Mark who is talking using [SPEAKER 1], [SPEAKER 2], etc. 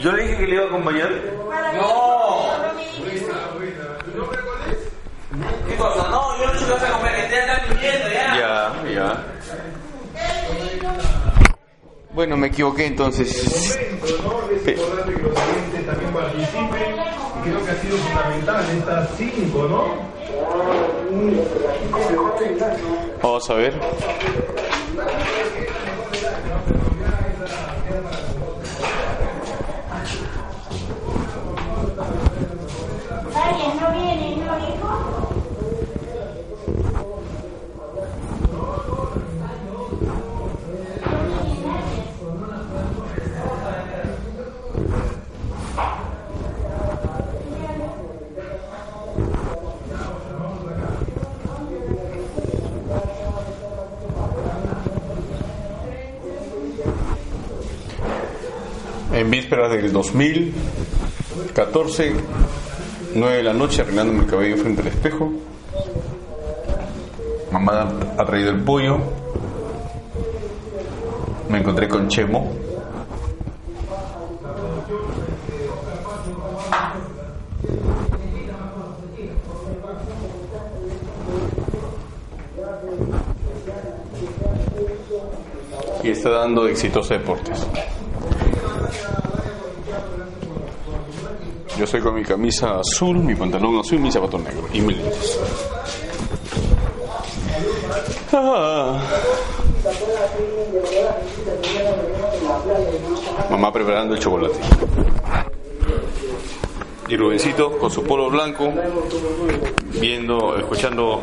[SPEAKER 1] Yo le dije que le iba a acompañar.
[SPEAKER 2] No. ¿Qué cosa? No, yo no te vas a que te están mintiendo ya.
[SPEAKER 1] Ya, ya. Bueno, me equivoqué entonces.
[SPEAKER 3] ¿no? Es importante que los oyentes también participen y creo que ha sido fundamental estas cinco, ¿no?
[SPEAKER 1] Vamos a ver.
[SPEAKER 4] Alguien no viene, no hijo.
[SPEAKER 1] En vísperas del 2014, 9 de la noche, arreglándome el cabello frente al espejo. Mamá ha traído el pollo. Me encontré con Chemo. Y está dando exitoso deportes. Yo estoy con mi camisa azul, mi pantalón azul y mi zapato negro. Y mis lentes. Ah. Mamá preparando el chocolate. Y Rubencito con su polo blanco, viendo, escuchando